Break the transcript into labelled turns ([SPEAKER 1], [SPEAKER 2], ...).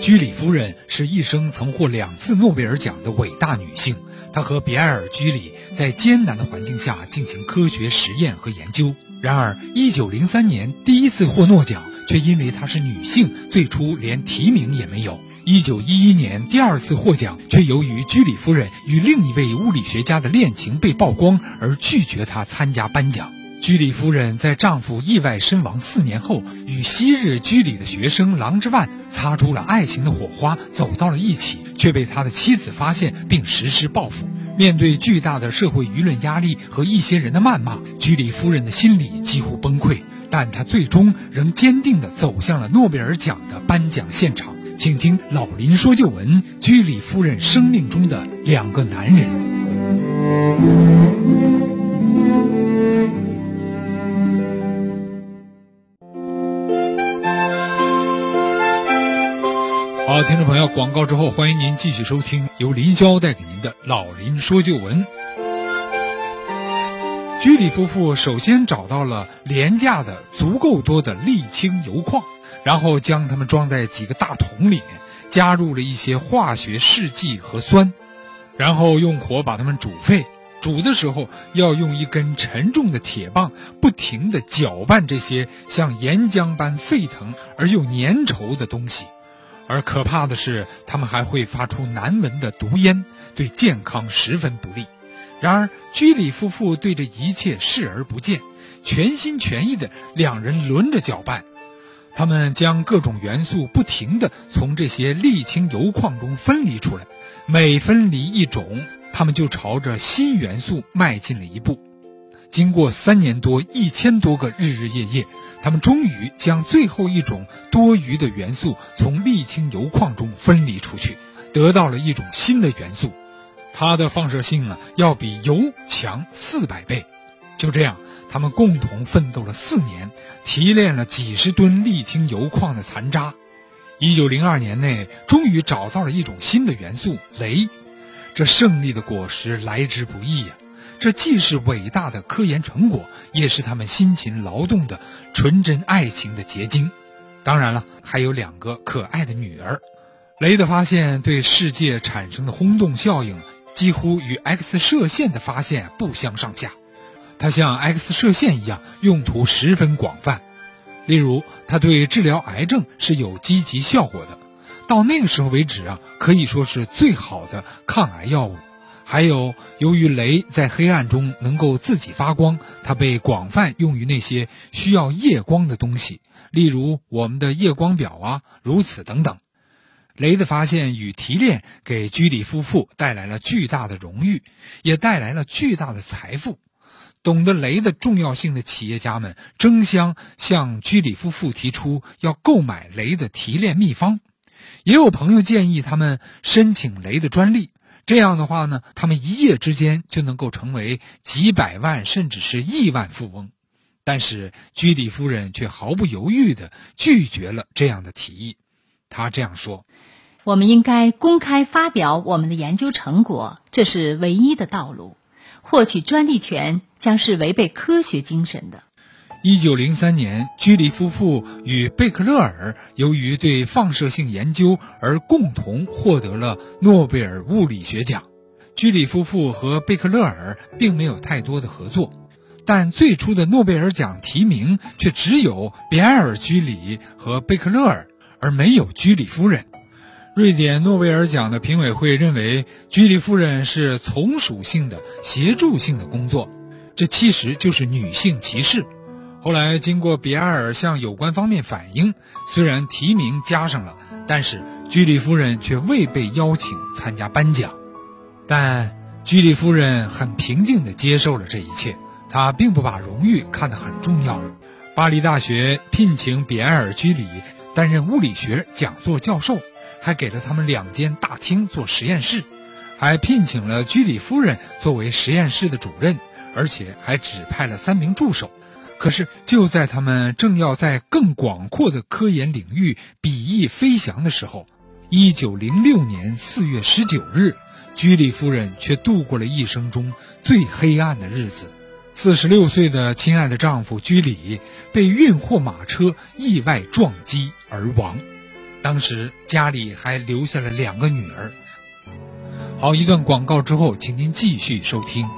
[SPEAKER 1] 居里夫人是一生曾获两次诺贝尔奖的伟大女性。她和比埃尔·居里在艰难的环境下进行科学实验和研究。然而，1903年第一次获诺奖，却因为她是女性，最初连提名也没有。1911年第二次获奖，却由于居里夫人与另一位物理学家的恋情被曝光而拒绝她参加颁奖。居里夫人在丈夫意外身亡四年后，与昔日居里的学生郎之万擦出了爱情的火花，走到了一起，却被他的妻子发现并实施报复。面对巨大的社会舆论压力和一些人的谩骂，居里夫人的心理几乎崩溃，但她最终仍坚定地走向了诺贝尔奖的颁奖现场。请听老林说旧闻：居里夫人生命中的两个男人。好，听众朋友，广告之后，欢迎您继续收听由林霄带给您的《老林说旧闻》。居里夫妇首先找到了廉价的、足够多的沥青油矿，然后将它们装在几个大桶里面，加入了一些化学试剂和酸，然后用火把它们煮沸。煮的时候要用一根沉重的铁棒，不停地搅拌这些像岩浆般沸腾而又粘稠的东西。而可怕的是，他们还会发出难闻的毒烟，对健康十分不利。然而，居里夫妇对这一切视而不见，全心全意的两人轮着搅拌。他们将各种元素不停地从这些沥青油矿中分离出来，每分离一种，他们就朝着新元素迈进了一步。经过三年多、一千多个日日夜夜。他们终于将最后一种多余的元素从沥青油矿中分离出去，得到了一种新的元素，它的放射性啊要比油强四百倍。就这样，他们共同奋斗了四年，提炼了几十吨沥青油矿的残渣。一九零二年内，终于找到了一种新的元素镭。这胜利的果实来之不易呀！这既是伟大的科研成果，也是他们辛勤劳动的纯真爱情的结晶。当然了，还有两个可爱的女儿。雷的发现对世界产生的轰动效应，几乎与 X 射线的发现不相上下。它像 X 射线一样，用途十分广泛。例如，它对治疗癌症是有积极效果的。到那个时候为止啊，可以说是最好的抗癌药物。还有，由于镭在黑暗中能够自己发光，它被广泛用于那些需要夜光的东西，例如我们的夜光表啊，如此等等。镭的发现与提炼给居里夫妇带来了巨大的荣誉，也带来了巨大的财富。懂得镭的重要性的企业家们争相向居里夫妇提出要购买镭的提炼秘方，也有朋友建议他们申请镭的专利。这样的话呢，他们一夜之间就能够成为几百万甚至是亿万富翁，但是居里夫人却毫不犹豫地拒绝了这样的提议。她这样说：“
[SPEAKER 2] 我们应该公开发表我们的研究成果，这是唯一的道路。获取专利权将是违背科学精神的。”
[SPEAKER 1] 一九零三年，居里夫妇与贝克勒尔由于对放射性研究而共同获得了诺贝尔物理学奖。居里夫妇和贝克勒尔并没有太多的合作，但最初的诺贝尔奖提名却只有比埃尔·居里和贝克勒尔，而没有居里夫人。瑞典诺贝尔奖的评委会认为，居里夫人是从属性的、协助性的工作，这其实就是女性歧视。后来，经过比埃尔向有关方面反映，虽然提名加上了，但是居里夫人却未被邀请参加颁奖。但居里夫人很平静地接受了这一切，她并不把荣誉看得很重要。巴黎大学聘请比埃尔、居里担任物理学讲座教授，还给了他们两间大厅做实验室，还聘请了居里夫人作为实验室的主任，而且还指派了三名助手。可是，就在他们正要在更广阔的科研领域比翼飞翔的时候，一九零六年四月十九日，居里夫人却度过了一生中最黑暗的日子。四十六岁的亲爱的丈夫居里被运货马车意外撞击，而亡。当时家里还留下了两个女儿。好，一段广告之后，请您继续收听。